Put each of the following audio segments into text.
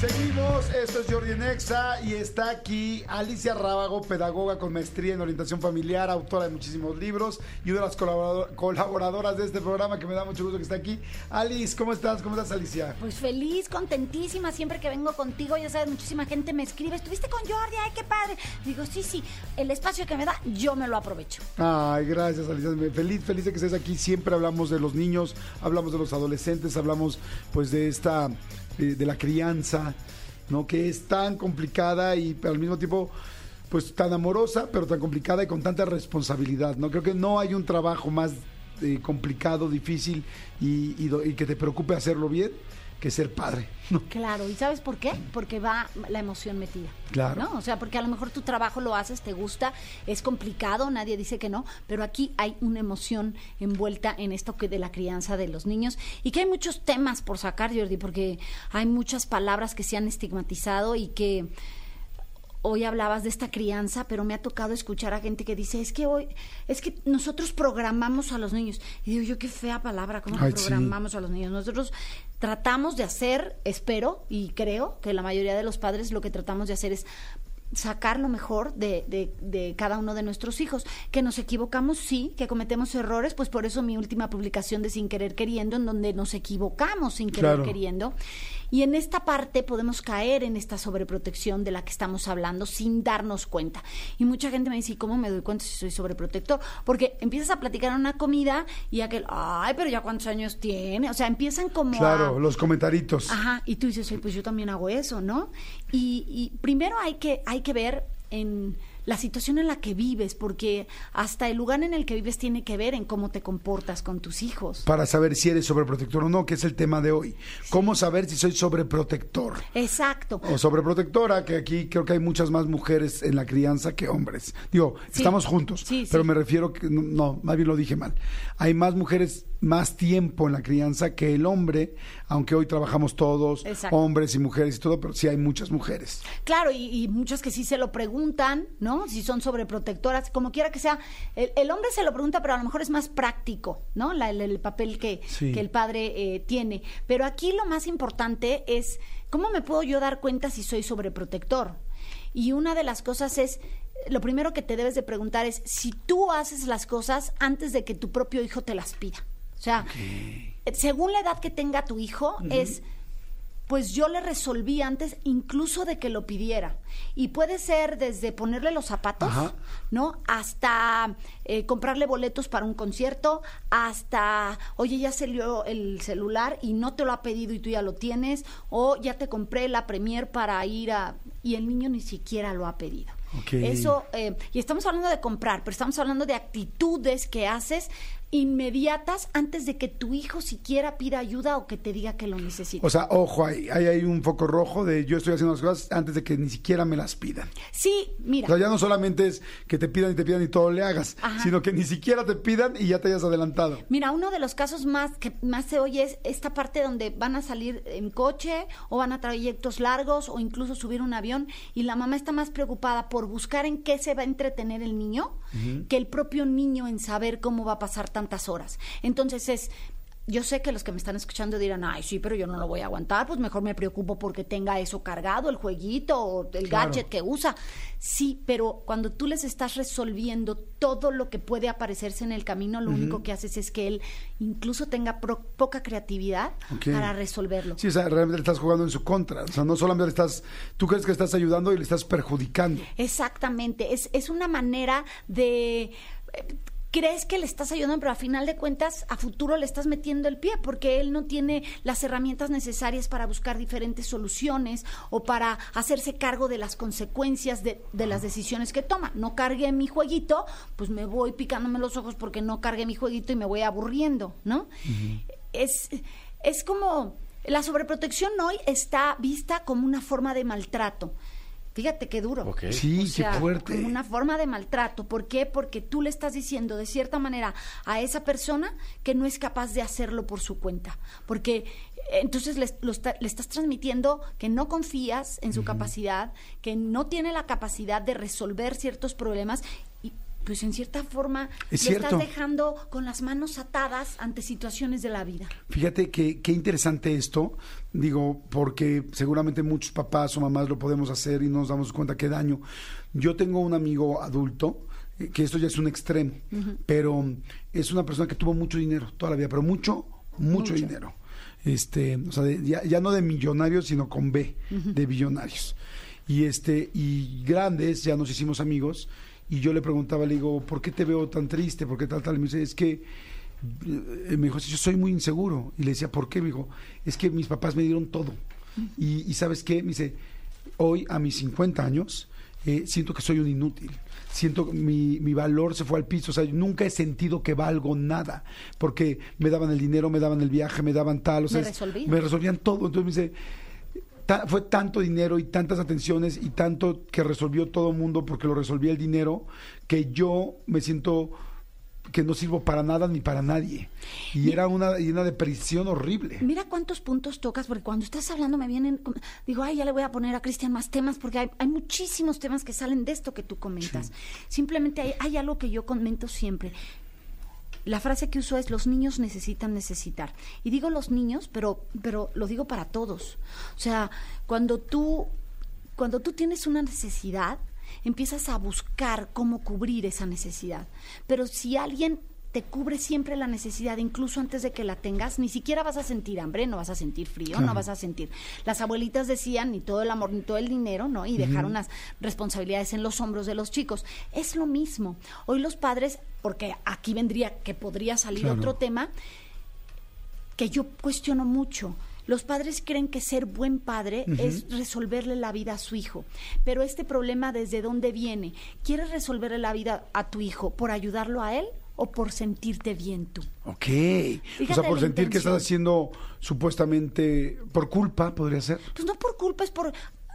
Seguimos, esto es Jordi Nexa y está aquí Alicia Rábago, pedagoga con maestría en orientación familiar, autora de muchísimos libros y una de las colaborador- colaboradoras de este programa que me da mucho gusto que está aquí. Alice, ¿cómo estás? ¿Cómo estás, Alicia? Pues feliz, contentísima, siempre que vengo contigo, ya sabes, muchísima gente me escribe, ¿estuviste con Jordi? ¡Ay, qué padre! Digo, sí, sí, el espacio que me da, yo me lo aprovecho. Ay, gracias, Alicia. Feliz, feliz de que estés aquí. Siempre hablamos de los niños, hablamos de los adolescentes, hablamos pues de esta, de la crianza, ¿no? Que es tan complicada y al mismo tiempo pues tan amorosa, pero tan complicada y con tanta responsabilidad, ¿no? Creo que no hay un trabajo más eh, complicado, difícil y, y y que te preocupe hacerlo bien que ser padre, ¿no? Claro, ¿y sabes por qué? Porque va la emoción metida. Claro. ¿no? O sea, porque a lo mejor tu trabajo lo haces, te gusta, es complicado, nadie dice que no, pero aquí hay una emoción envuelta en esto que de la crianza de los niños y que hay muchos temas por sacar, Jordi, porque hay muchas palabras que se han estigmatizado y que hoy hablabas de esta crianza, pero me ha tocado escuchar a gente que dice, es que hoy, es que nosotros programamos a los niños. Y digo yo, qué fea palabra, ¿cómo sí. programamos a los niños? Nosotros tratamos de hacer, espero y creo que la mayoría de los padres lo que tratamos de hacer es sacar lo mejor de, de- de cada uno de nuestros hijos. Que nos equivocamos, sí, que cometemos errores, pues por eso mi última publicación de Sin Querer Queriendo, en donde nos equivocamos sin querer Claro. queriendo. Y en esta parte podemos caer en esta sobreprotección de la que estamos hablando sin darnos cuenta. Y mucha gente me dice, ¿y cómo me doy cuenta si soy sobreprotector? Porque empiezas a platicar en una comida y aquel, ay, pero ya cuántos años tiene. O sea, empiezan como a- Claro, los comentaritos. Ajá, y tú dices, "Ay, pues yo también hago eso, ¿no? Y, y primero hay que, hay que ver en la situación en la que vives, porque hasta el lugar en el que vives tiene que ver en cómo te comportas con tus hijos. Para saber si eres sobreprotector o no, que es el tema de hoy. ¿Cómo saber si soy sobreprotector? Exacto. o sobreprotectora, que aquí creo que hay muchas más mujeres en la crianza que hombres. Digo, Sí. estamos juntos, Sí, pero me refiero que no, no, más bien lo dije mal. Hay más mujeres más tiempo en la crianza que el hombre, aunque hoy trabajamos todos, Exacto. hombres y mujeres y todo, pero sí hay muchas mujeres. Claro, y, y muchas que sí se lo preguntan, ¿no? Si son sobreprotectoras, como quiera que sea. El, el hombre se lo pregunta, pero a lo mejor es más práctico, ¿no? La- el, el papel que, Sí. que el padre eh, tiene. Pero aquí lo más importante es, ¿cómo me puedo yo dar cuenta si soy sobreprotector? Y una de las cosas es, lo primero que te debes de preguntar es si tú haces las cosas antes de que tu propio hijo te las pida. O sea, según la edad que tenga tu hijo, es pues yo le resolví antes incluso de que lo pidiera. Y puede ser desde ponerle los zapatos, Ajá. ¿no? Hasta eh, comprarle boletos para un concierto, hasta, oye, ya salió el celular y no te lo ha pedido y tú ya lo tienes, o ya te compré la premier para ir a... y el niño ni siquiera lo ha pedido. Ok. Eso, eh, y estamos hablando de comprar, pero estamos hablando de actitudes que haces inmediatas antes de que tu hijo siquiera pida ayuda o que te diga que lo necesita. O sea, ojo, ahí, ahí hay un foco rojo de yo estoy haciendo las cosas antes de que ni siquiera me las pidan. Sí, mira. O sea, ya no solamente es que te pidan y te pidan y todo le hagas, Ajá. sino que ni siquiera te pidan y ya te hayas adelantado. Mira, uno de los casos más que más se oye es esta parte donde van a salir en coche o van a trayectos largos o incluso subir un avión y la mamá está más preocupada por buscar en qué se va a entretener el niño que el propio niño en saber cómo va a pasar tantas horas. Entonces es yo sé que los que me están escuchando dirán, ay, sí, pero yo no lo voy a aguantar, pues mejor me preocupo porque tenga eso cargado, el jueguito o el Claro. gadget que usa. Sí, pero cuando tú les estás resolviendo todo lo que puede aparecerse en el camino, lo único que haces es que él incluso tenga pro- poca creatividad para resolverlo. Sí, o sea, realmente le estás jugando en su contra. O sea, no solamente le estás, tú crees que estás ayudando y le estás perjudicando. Exactamente, es, es una manera de... eh, Crees que le estás ayudando, pero a final de cuentas, a futuro le estás metiendo el pie, porque él no tiene las herramientas necesarias para buscar diferentes soluciones o para hacerse cargo de las consecuencias de, de las decisiones que toma. No cargué mi jueguito, pues me voy picándome los ojos porque no cargué mi jueguito y me voy aburriendo, ¿no? es, es como la sobreprotección hoy está vista como una forma de maltrato. Fíjate qué duro. Sí, O sea, qué fuerte. como una forma de maltrato. ¿Por qué? Porque tú le estás diciendo de cierta manera a esa persona que no es capaz de hacerlo por su cuenta. Porque eh, entonces le, lo está- le estás transmitiendo que no confías en su capacidad, que no tiene la capacidad de resolver ciertos problemas pues en cierta forma Es cierto. estás dejando con las manos atadas ante situaciones de la vida. Fíjate que qué interesante esto, digo, porque seguramente muchos papás o mamás lo podemos hacer y no nos damos cuenta qué daño. Yo tengo un amigo adulto, eh, que esto ya es un extremo, pero es una persona que tuvo mucho dinero toda la vida, pero mucho, mucho, Mucho. dinero. Este, o sea, de- ya, ya no de millonarios, sino con B, de billonarios. Y este, y grandes, ya nos hicimos amigos, y yo le preguntaba, le digo, ¿por qué te veo tan triste? ¿Por qué tal, tal? Y me dice, es que eh, me dijo, "Sí, yo soy muy inseguro. Y le decía, ¿por qué? Me dijo, es que mis papás me dieron todo. y, y ¿sabes qué? Me dice, hoy a mis 50 años, eh, siento que soy un inútil. Siento que mi, mi valor se fue al piso. O sea, yo nunca he sentido que valgo nada. Porque me daban el dinero, me daban el viaje, me daban tal. O sea, Me es- resolvían. me resolvían todo. Entonces me dice, ta- fue tanto dinero y tantas atenciones y tanto que resolvió todo el mundo porque lo resolvía el dinero, que yo me siento que no sirvo para nada ni para nadie. Y era una, y una depresión horrible. Mira cuántos puntos tocas, porque cuando estás hablando me vienen, digo, ay, ya le voy a poner a Cristian más temas, porque hay, hay muchísimos temas que salen de esto que tú comentas. Simplemente hay, hay algo que yo comento siempre. La frase que uso es los niños necesitan necesitar. Y digo los niños, pero, pero lo digo para todos. O sea, cuando tú, cuando tú tienes una necesidad, empiezas a buscar cómo cubrir esa necesidad. Pero si alguien te cubre siempre la necesidad, incluso antes de que la tengas, ni siquiera vas a sentir hambre, no vas a sentir frío, Claro. no vas a sentir. Las abuelitas decían ni todo el amor ni todo el dinero, ¿no? Y dejar unas responsabilidades en los hombros de los chicos. Es lo mismo. Hoy los padres, porque aquí vendría que podría salir Claro. otro tema, que yo cuestiono mucho. Los padres creen que ser buen padre es resolverle la vida a su hijo. Pero este problema, ¿desde dónde viene? ¿Quieres resolverle la vida a tu hijo por ayudarlo a él o por sentirte bien tú? Ok. o sea, por sentir que estás haciendo supuestamente por culpa, podría ser. Pues no por culpa, es por...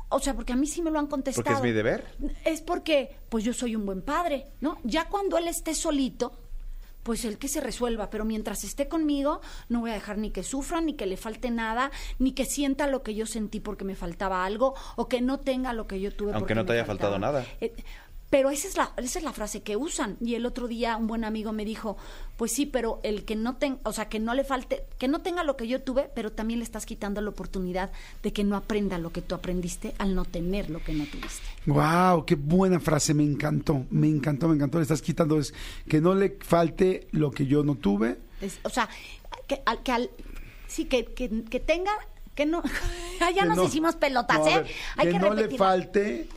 O sea, porque a mí sí me lo han contestado. Porque es mi deber. Es porque, pues yo soy un buen padre, ¿no? Ya cuando él esté solito, pues el que se resuelva, pero mientras esté conmigo, no voy a dejar ni que sufra, ni que le falte nada, ni que sienta lo que yo sentí porque me faltaba algo, o que no tenga lo que yo tuve Aunque porque no me te haya faltaba. faltado nada. Eh, pero esa es, la, esa es la frase que usan. Y el otro día un buen amigo me dijo, pues sí, pero el que no tenga, o sea, que no le falte, que no tenga lo que yo tuve, pero también le estás quitando la oportunidad de que no aprenda lo que tú aprendiste al no tener lo que no tuviste. Wow, qué buena frase, me encantó, me encantó, me encantó. Le estás quitando es que no le falte lo que yo no tuve. Es- o sea, que, al, que al- sí, que, que, que tenga, que no, ya que nos no- hicimos pelotas, no, ¿eh? Hay que, que no le falte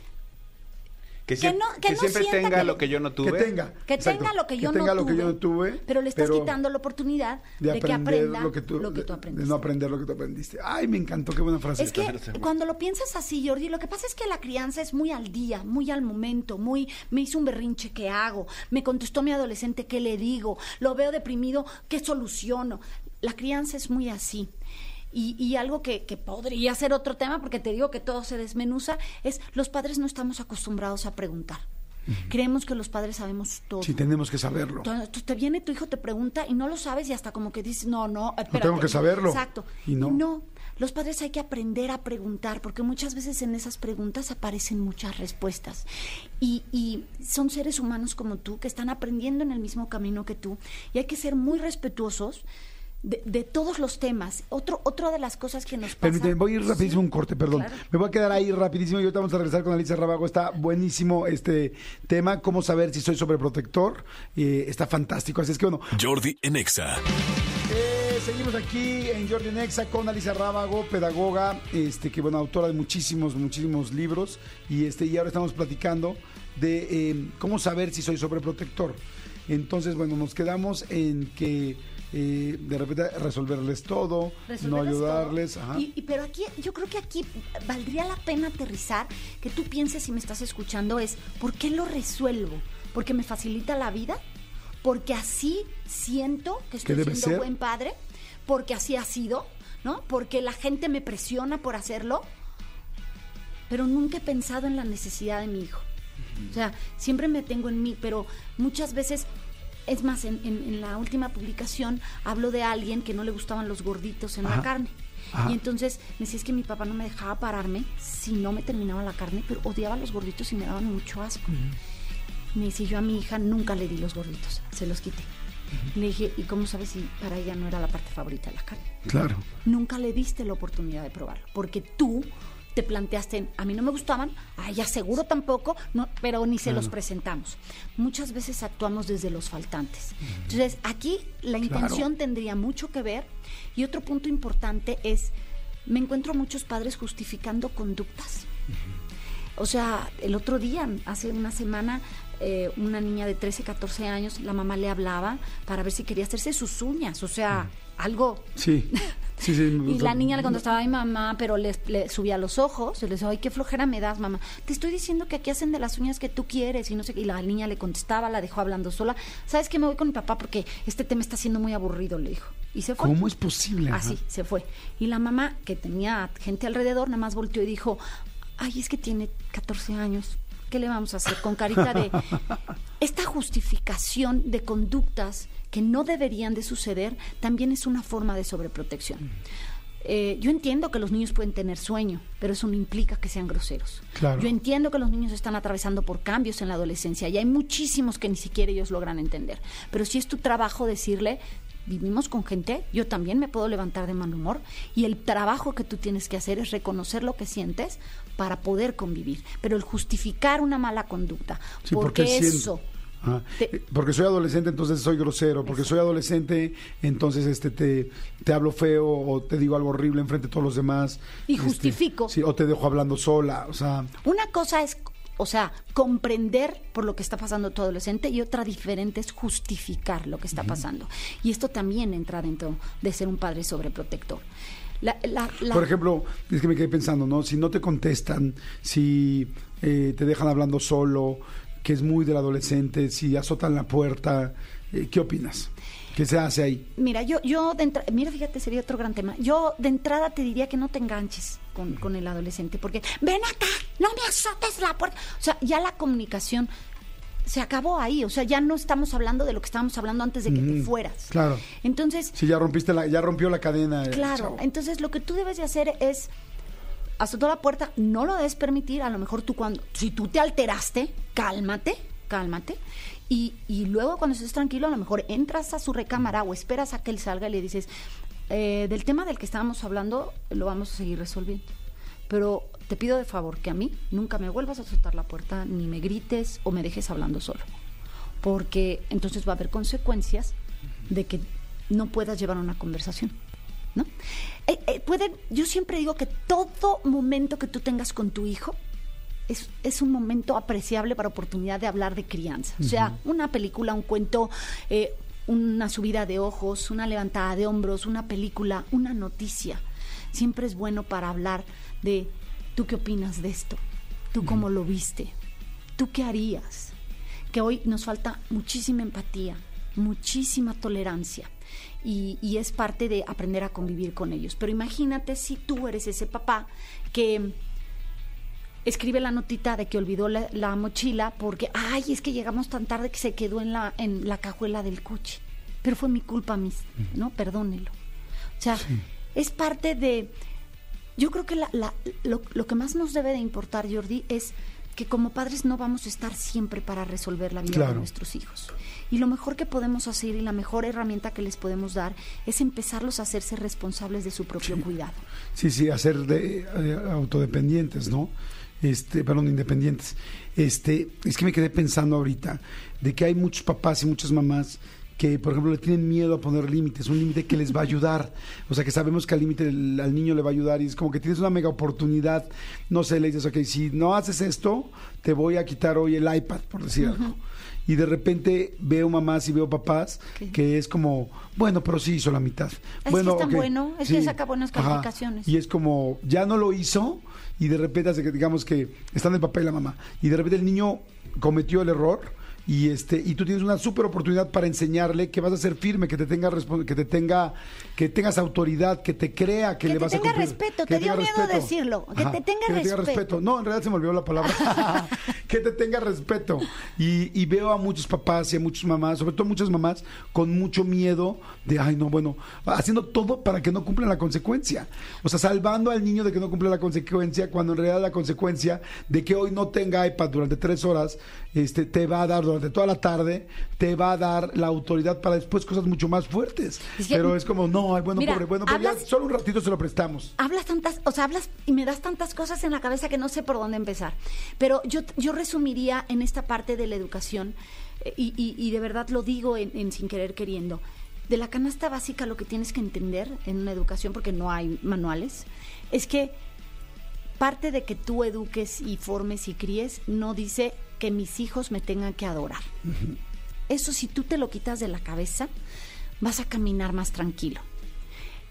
Que, no- que que no siempre tenga que- lo que yo no tuve. que tenga. Que exacto, tenga lo que yo, tenga no, lo que tuve, yo no tuve. Pero le estás quitando la oportunidad de, que aprenda lo que tú, lo que tú de- aprendiste. de no aprender lo que tú aprendiste. Ay, me encantó, qué buena frase. Es que cuando lo piensas así, Jordi, lo que pasa es que la crianza es muy al día, muy al momento, muy me hizo un berrinche, ¿qué hago? Me contestó mi adolescente, ¿qué le digo? Lo veo deprimido, ¿qué soluciono? La crianza es muy así. Y, y algo que, que podría ser otro tema, porque te digo que todo se desmenuza, es los padres no estamos acostumbrados a preguntar. Creemos que los padres sabemos todo. Sí, tenemos que saberlo. Entonces, tú- te viene tu hijo, te pregunta y no lo sabes y hasta como que dices, no, no, espérate. tengo que saberlo. Exacto. Y no. los padres hay que aprender a preguntar porque muchas veces en esas preguntas aparecen muchas respuestas. Y, y son seres humanos como tú que están aprendiendo en el mismo camino que tú y hay que ser muy respetuosos. De, de todos los temas. Otro, otra de las cosas que nos pasa. Permíteme, voy a ir rapidísimo Sí, un corte, perdón. claro. Me voy a quedar ahí rapidísimo y ahorita vamos a regresar con Alicia Rabago. Está buenísimo este tema, cómo saber si soy sobreprotector. Eh, está fantástico. Así es que bueno, Jordi en Exa. Eh, seguimos aquí en Jordi Nexa con Alicia Rábago, pedagoga, este, que bueno, autora de muchísimos, muchísimos libros. Y este, y ahora estamos platicando de eh, cómo saber si soy sobreprotector. Entonces, bueno, nos quedamos en que eh, de repente resolverles todo, no resolverles ayudarles. todo. ajá. Y, y- pero aquí, yo creo que aquí valdría la pena aterrizar, que tú pienses si me estás escuchando, es ¿por qué lo resuelvo? ¿Porque me facilita la vida? ¿Porque así siento que estoy siendo ser? buen padre? ¿Porque así ha sido? ¿No? ¿Porque la gente me presiona por hacerlo? Pero nunca he pensado en la necesidad de mi hijo. O sea, siempre me tengo en mí, pero muchas veces, es más, en, en- en la última publicación hablo de alguien que no le gustaban los gorditos en Ajá. la carne. Ajá. Y entonces me decía, es que mi papá no me dejaba pararme si no me terminaba la carne, pero odiaba los gorditos y me daban mucho asco. Me dice, yo a mi hija nunca le di los gorditos, se los quité. Le dije, ¿y cómo sabes si para ella no era la parte favorita de la carne? Claro. Nunca le diste la oportunidad de probarlo, porque tú te planteaste, a mí no me gustaban, a ella seguro tampoco, no, pero ni se los presentamos. Muchas veces actuamos desde los faltantes. Entonces, aquí la intención tendría mucho que ver. Y otro punto importante es, me encuentro muchos padres justificando conductas. O sea, el otro día, hace una semana, eh, una niña de 13, 14 años, la mamá le hablaba para ver si quería hacerse sus uñas. O sea, algo Sí. Sí, sí. y la niña le contestaba a mi mamá, pero le, le subía los ojos. Y le decía, ay, qué flojera me das, mamá. Te estoy diciendo que aquí hacen de las uñas que tú quieres. Y no sé qué. Y la niña le contestaba, la dejó hablando sola. ¿Sabes qué? Me voy con mi papá porque este tema está siendo muy aburrido, le dijo. Y se fue. ¿Cómo es posible? Ajá. Así, se fue. Y la mamá, que tenía gente alrededor, nada más volteó y dijo, ay, es que tiene 14 años. ¿Qué le vamos a hacer? Con carita de... Esta justificación de conductas que no deberían de suceder también es una forma de sobreprotección. Eh, yo entiendo que los niños pueden tener sueño, pero eso no implica que sean groseros. Claro. Yo entiendo que los niños están atravesando por cambios en la adolescencia y hay muchísimos que ni siquiera ellos logran entender. Pero si es tu trabajo decirle, vivimos con gente, yo también me puedo levantar de mal humor y el trabajo que tú tienes que hacer es reconocer lo que sientes para poder convivir. Pero el justificar una mala conducta, Sí, porque, porque siento- Te- Porque soy adolescente, entonces soy grosero. Porque soy adolescente, entonces este te, te hablo feo o te digo algo horrible enfrente de todos los demás. Y Este, justifico. sí, o te dejo hablando sola. O sea, Una cosa es, o sea, comprender por lo que está pasando tu adolescente y otra diferente es justificar lo que está pasando. Y esto también entra dentro de ser un padre sobreprotector. La- la- la- por ejemplo, es que me quedé pensando, ¿no? Si no te contestan, si eh, te dejan hablando solo, que es muy del adolescente, si azotan la puerta, eh, ¿qué opinas? ¿Qué se hace ahí? Mira, yo, yo de entra- mira, fíjate, sería otro gran tema. Yo de entrada te diría que no te enganches con, con el adolescente, porque ven acá, no me azotes la puerta. O sea, ya la comunicación se acabó ahí. O sea, ya no estamos hablando de lo que estábamos hablando antes de que te Ujú, fueras. claro. Entonces, Si ya rompiste la, ya rompió la cadena. el Claro, chavo. entonces lo que tú debes de hacer es azotar la puerta, no lo debes permitir, a lo mejor tú cuando, si tú te alteraste, cálmate, cálmate, y, y luego cuando estés tranquilo, a lo mejor entras a su recámara o esperas a que él salga y le dices, "Eh, del tema del que estábamos hablando, lo vamos a seguir resolviendo. Pero te pido de favor que a mí nunca me vuelvas a azotar la puerta, ni me grites o me dejes hablando solo. Porque entonces va a haber consecuencias de que no puedas llevar una conversación. ¿No? Eh, eh, pueden, yo siempre digo que todo momento que tú tengas con tu hijo es, es un momento apreciable para oportunidad de hablar de crianza. O sea, una película, un cuento, eh, una subida de ojos, una levantada de hombros, una película, una noticia. Siempre es bueno para hablar de tú qué opinas de esto, tú cómo lo viste, tú qué harías. Que hoy nos falta muchísima empatía, muchísima tolerancia y, y es parte de aprender a convivir con ellos. Pero imagínate si tú eres ese papá que escribe la notita de que olvidó la, la mochila porque, ay, es que llegamos tan tarde que se quedó en la, en la cajuela del coche. Pero fue mi culpa, mis, ¿no? Perdónelo. O sea, es parte de... Yo creo que la- la- lo, lo que más nos debe de importar, Jordi, es que como padres no vamos a estar siempre para resolver la vida de nuestros hijos. Y lo mejor que podemos hacer y la mejor herramienta que les podemos dar es empezarlos a hacerse responsables de su propio cuidado. Sí, sí, hacer de, eh, autodependientes, ¿no? Este, perdón, independientes. Este, es que me quedé pensando ahorita de que hay muchos papás y muchas mamás que, por ejemplo, le tienen miedo a poner límites, un límite que les va a ayudar. O sea, que sabemos que al límite al niño le va a ayudar y es como que tienes una mega oportunidad. No sé, le dices, ok, si no haces esto, te voy a quitar hoy el iPad, por decir algo. Y de repente veo mamás y veo papás que es como, bueno, pero sí hizo la mitad. que bueno, es tan ok, bueno, es que saca buenas Ajá. calificaciones. Y es como, ya no lo hizo y de repente que digamos que están el papá y la mamá y de repente el niño cometió el error y este y tú tienes una súper oportunidad para enseñarle que vas a ser firme, que te tenga que te tenga que tengas autoridad, que te crea que, Que le te vas a cumplir. respeto, que te dio tenga miedo decirlo, que te tenga que te tenga respeto. respeto. No, en realidad se me olvidó la palabra. que te tenga respeto. Y, y veo a muchos papás y a muchas mamás, sobre todo muchas mamás, con mucho miedo de, ay, no, bueno, haciendo todo para que no cumplan la consecuencia. O sea, salvando al niño de que no cumpla la consecuencia, cuando en realidad la consecuencia de que hoy no tenga iPad durante tres horas, este, te va a dar durante toda la tarde, te va a dar la autoridad para después cosas mucho más fuertes. Es que- Pero es como, no, ay, bueno, Mira, pobre, bueno, pero ya hablas- solo un ratito se lo prestamos. hablas tantas, o sea, hablas y me das tantas cosas en la cabeza que no sé por dónde empezar. Pero yo, yo resumiría en esta parte de la educación, eh, y, y- y de verdad lo digo en, en sin querer queriendo. De la canasta básica lo que tienes que entender en una educación, porque no hay manuales, es que parte de que tú eduques y formes y críes no dice que mis hijos me tengan que adorar. Eso si tú te lo quitas de la cabeza, vas a caminar más tranquilo.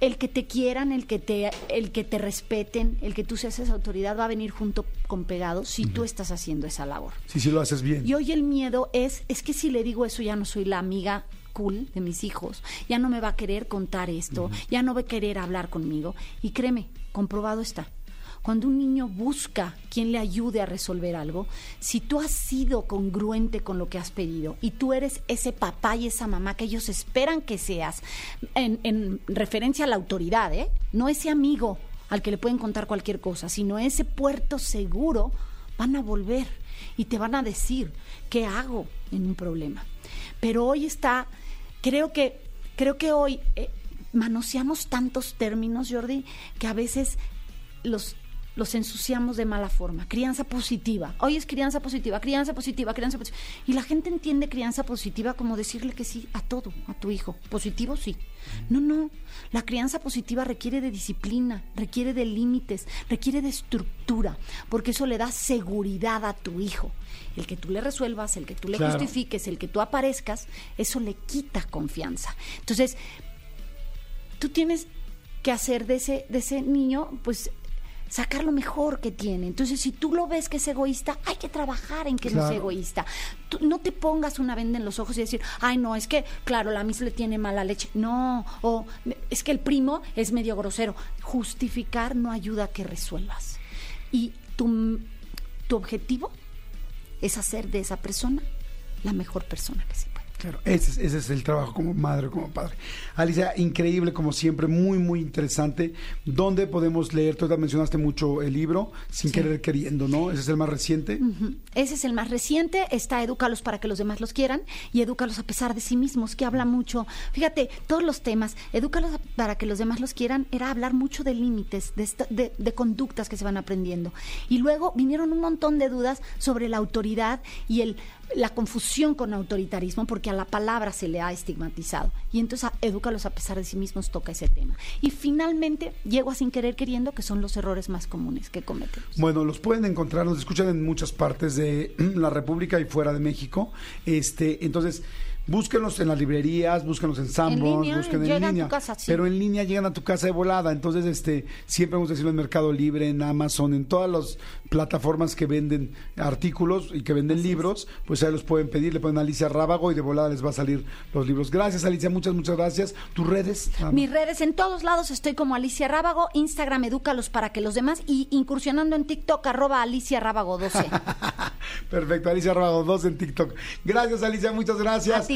El que te quieran, el que te, el que te respeten, el que tú seas esa autoridad va a venir junto con pegado si tú estás haciendo esa labor. Sí, sí lo haces bien. Y hoy el miedo es, es que si le digo eso ya no soy la amiga cool de mis hijos, ya no me va a querer contar esto, ya no va a querer hablar conmigo. Y créeme, comprobado está. Cuando un niño busca quien le ayude a resolver algo, si tú has sido congruente con lo que has pedido y tú eres ese papá y esa mamá que ellos esperan que seas, en, en referencia a la autoridad, ¿eh? no ese amigo al que le pueden contar cualquier cosa, sino ese puerto seguro, van a volver y te van a decir qué hago en un problema. Pero hoy está, creo que, creo que hoy eh, manoseamos tantos términos, Jordi, que a veces los los ensuciamos de mala forma. Crianza positiva. Hoy es crianza positiva, crianza positiva, crianza positiva. Y la gente entiende crianza positiva como decirle que sí a todo, a tu hijo. Positivo sí. No, no. La crianza positiva requiere de disciplina, requiere de límites, requiere de estructura, porque eso le da seguridad a tu hijo. El que tú le resuelvas, el que tú le Claro. justifiques, el que tú aparezcas, eso le quita confianza. Entonces, tú tienes que hacer de ese, de ese niño, pues sacar lo mejor que tiene. Entonces, si tú lo ves que es egoísta, hay que trabajar en que no sea egoísta. Tú no te pongas una venda en los ojos y decir, ay, no, es que, claro, la mis le tiene mala leche. No, o es que el primo es medio grosero. Justificar no ayuda a que resuelvas. Y tu, tu objetivo es hacer de esa persona la mejor persona que se puede. Claro, ese es, ese es el trabajo como madre, como padre. Alicia, increíble como siempre, muy, muy interesante. ¿Dónde podemos leer? Tú ya mencionaste mucho el libro, sin querer queriendo, ¿no? Ese es el más reciente. Ese es el más reciente, está Edúcalos para que los demás los quieran y Edúcalos a pesar de sí mismos, que habla mucho. Fíjate, todos los temas, Edúcalos para que los demás los quieran, era hablar mucho de límites, de, de- de conductas que se van aprendiendo. Y luego vinieron un montón de dudas sobre la autoridad y el la confusión con autoritarismo, porque a la palabra se le ha estigmatizado. Y entonces a Edúcalos a pesar de sí mismos toca ese tema. Y finalmente llego a sin querer queriendo, que son los errores más comunes que cometemos. Bueno, los pueden encontrar, los escuchan en muchas partes de la República y fuera de México. Este, entonces, búsquenlos en las librerías, búsquenlos en Sanborns, busquen en a línea. casa, sí. Pero en línea llegan a tu casa de volada. Entonces, este, siempre vamos a decirlo en Mercado Libre, en Amazon, en todas las plataformas que venden artículos y que venden libros, pues ahí los pueden pedir, le ponen Alicia Rábago y de volada les va a salir los libros. Gracias, Alicia, muchas, muchas gracias. Tus redes. Más. Mis redes en todos lados estoy como Alicia Rábago, Instagram edúcalos para que los demás y incursionando en TikTok arroba Alicia Rábago 12. Perfecto, Alicia Rábago 2 en TikTok. Gracias, Alicia, muchas gracias. A ti.